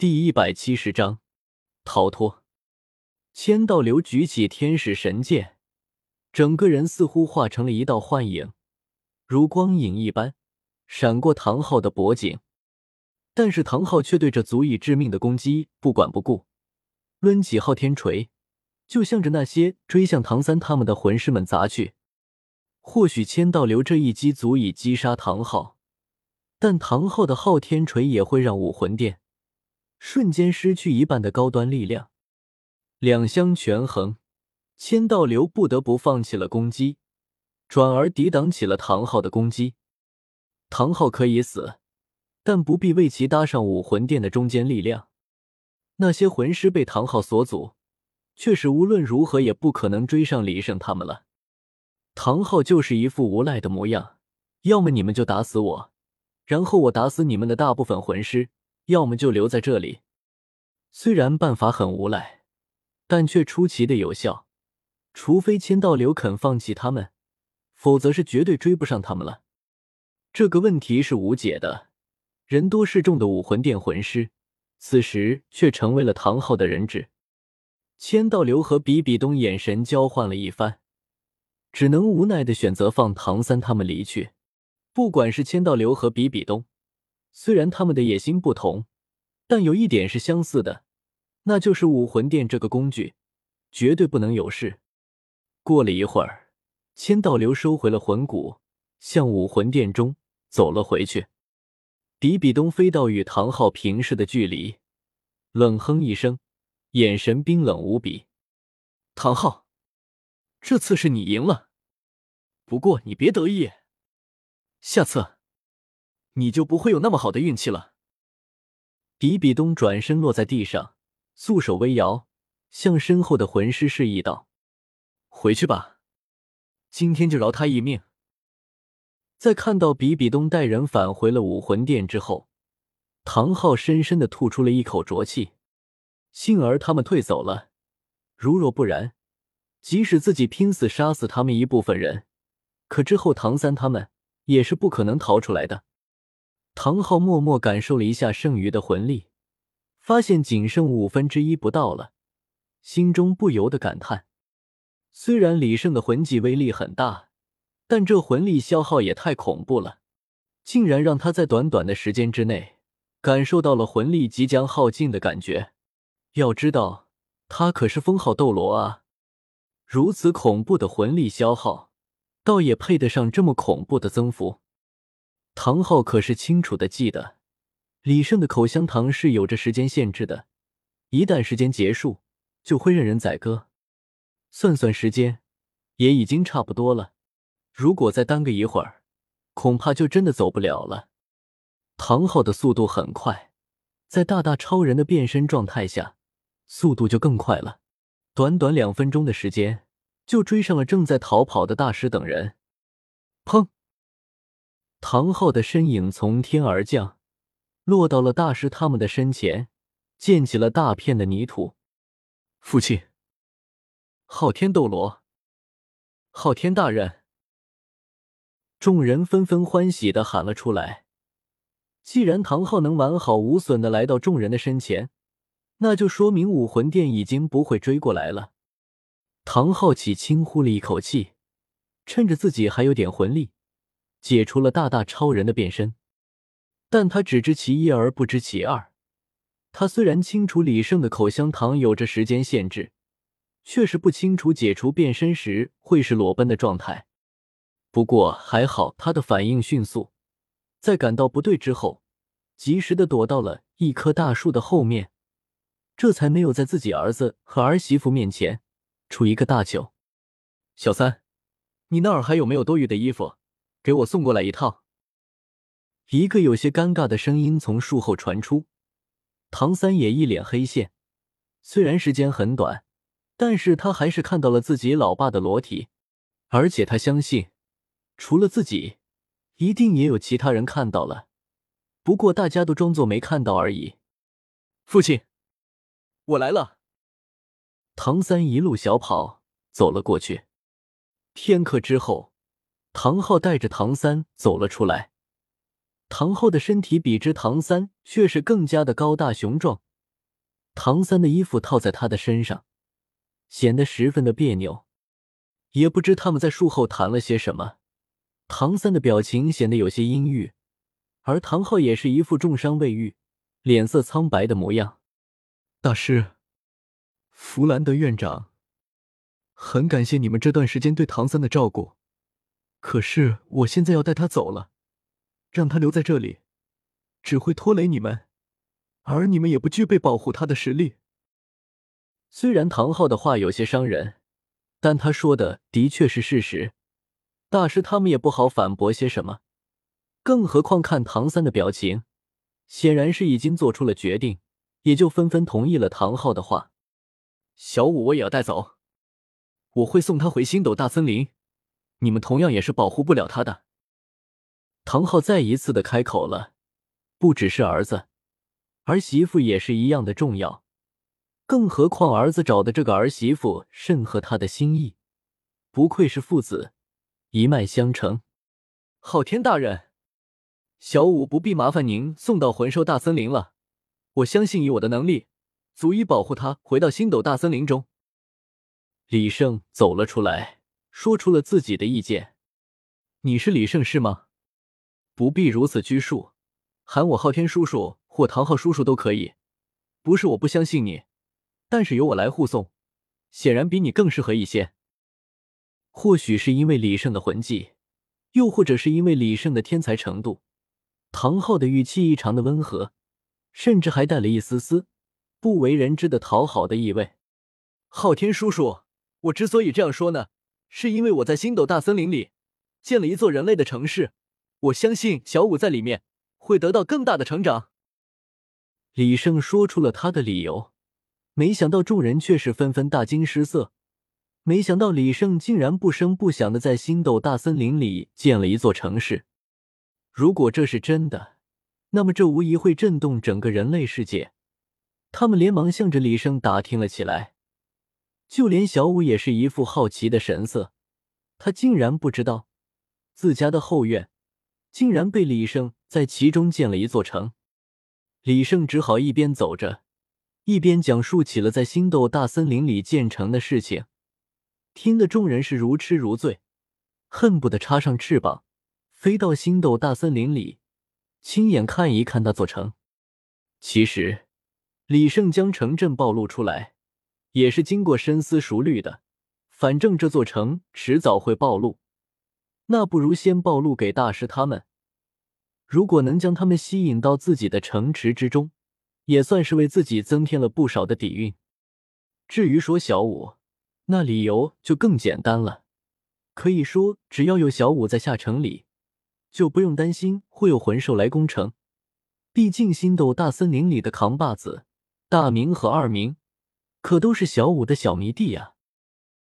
第一百七十章逃脱。千道流举起天使神剑，整个人似乎化成了一道幻影，如光影一般闪过唐昊的脖颈。但是唐昊却对这足以致命的攻击不管不顾，抡起昊天锤，就向着那些追向唐三他们的魂师们砸去。或许千道流这一击足以击杀唐昊，但唐昊的昊天锤也会让武魂殿。瞬间失去一半的高端力量，两相权衡，千道流不得不放弃了攻击，转而抵挡起了唐昊的攻击。唐昊可以死，但不必为其搭上武魂殿的中坚力量。那些魂师被唐昊所阻，却是无论如何也不可能追上李胜他们了。唐昊就是一副无赖的模样，要么你们就打死我，然后我打死你们的大部分魂师。要么就留在这里。虽然办法很无赖，但却出奇的有效。除非千道流肯放弃他们，否则是绝对追不上他们了。这个问题是无解的。人多势众的武魂殿魂师，此时却成为了唐昊的人质。千道流和比比东眼神交换了一番，只能无奈的选择放唐三他们离去。不管是千道流和比比东。虽然他们的野心不同，但有一点是相似的，那就是武魂殿这个工具绝对不能有事。过了一会儿，千道流收回了魂骨，向武魂殿中走了回去。比比东飞到与唐昊平视的距离，冷哼一声，眼神冰冷无比。唐昊，这次是你赢了，不过你别得意，下次。你就不会有那么好的运气了。比比东转身落在地上，素手微摇，向身后的魂师示意道：“回去吧，今天就饶他一命。”在看到比比东带人返回了武魂殿之后，唐昊深深的吐出了一口浊气。幸而他们退走了，如若不然，即使自己拼死杀死他们一部分人，可之后唐三他们也是不可能逃出来的。唐昊默默感受了一下剩余的魂力，发现仅剩五分之一不到了，心中不由得感叹：虽然李胜的魂技威力很大，但这魂力消耗也太恐怖了，竟然让他在短短的时间之内感受到了魂力即将耗尽的感觉。要知道，他可是封号斗罗啊，如此恐怖的魂力消耗，倒也配得上这么恐怖的增幅。唐昊可是清楚的记得，李胜的口香糖是有着时间限制的，一旦时间结束，就会任人宰割。算算时间，也已经差不多了。如果再耽搁一会儿，恐怕就真的走不了了。唐昊的速度很快，在大大超人的变身状态下，速度就更快了。短短两分钟的时间，就追上了正在逃跑的大师等人。砰！唐昊的身影从天而降，落到了大师他们的身前，溅起了大片的泥土。父亲，昊天斗罗，昊天大人！众人纷纷欢喜的喊了出来。既然唐昊能完好无损的来到众人的身前，那就说明武魂殿已经不会追过来了。唐昊起轻呼了一口气，趁着自己还有点魂力。解除了大大超人的变身，但他只知其一而不知其二。他虽然清楚李胜的口香糖有着时间限制，却是不清楚解除变身时会是裸奔的状态。不过还好，他的反应迅速，在感到不对之后，及时的躲到了一棵大树的后面，这才没有在自己儿子和儿媳妇面前出一个大糗。小三，你那儿还有没有多余的衣服？给我送过来一套。一个有些尴尬的声音从树后传出，唐三也一脸黑线。虽然时间很短，但是他还是看到了自己老爸的裸体，而且他相信，除了自己，一定也有其他人看到了，不过大家都装作没看到而已。父亲，我来了。唐三一路小跑走了过去。片刻之后。唐昊带着唐三走了出来，唐昊的身体比之唐三却是更加的高大雄壮，唐三的衣服套在他的身上，显得十分的别扭。也不知他们在树后谈了些什么。唐三的表情显得有些阴郁，而唐昊也是一副重伤未愈、脸色苍白的模样。大师，弗兰德院长，很感谢你们这段时间对唐三的照顾。可是我现在要带他走了，让他留在这里，只会拖累你们，而你们也不具备保护他的实力。虽然唐昊的话有些伤人。但他说的的确是事实，大师他们也不好反驳些什么，更何况看唐三的表情，显然是已经做出了决定，也就纷纷同意了唐昊的话。小五我也要带走，我会送他回星斗大森林，你们同样也是保护不了他的。唐昊再一次的开口了，不只是儿子，儿媳妇也是一样的重要。更何况儿子找的这个儿媳妇甚合他的心意，不愧是父子，一脉相承。昊天大人，小五不必麻烦您送到魂兽大森林了，我相信以我的能力，足以保护他回到星斗大森林中。李胜走了出来，说出了自己的意见。你是李胜是吗？不必如此拘束，喊我昊天叔叔或唐昊叔叔都可以。不是我不相信你。但是由我来护送，显然比你更适合一些。或许是因为李胜的魂技，又或者是因为李胜的天才程度，唐昊的语气异常的温和，甚至还带了一丝丝不为人知的讨好的意味。昊天叔叔，我之所以这样说呢，是因为我在星斗大森林里建了一座人类的城市，我相信小五在里面会得到更大的成长。李胜说出了他的理由。没想到众人却是纷纷大惊失色。没想到李胜竟然不声不响的在星斗大森林里建了一座城市。如果这是真的，那么这无疑会震动整个人类世界。他们连忙向着李胜打听了起来。就连小五也是一副好奇的神色。他竟然不知道自家的后院竟然被李胜在其中建了一座城。李胜只好一边走着。一边讲述起了在星斗大森林里建成的事情，听得众人是如痴如醉，恨不得插上翅膀飞到星斗大森林里，亲眼看一看那座城。其实，李胜将城镇暴露出来，也是经过深思熟虑的。反正这座城迟早会暴露，那不如先暴露给大师他们。如果能将他们吸引到自己的城池之中。也算是为自己增添了不少的底蕴。至于说小五，那理由就更简单了。可以说，只要有小五在下城里，就不用担心会有魂兽来攻城。毕竟星斗大森林里的扛把子大明和二明，可都是小五的小迷弟呀。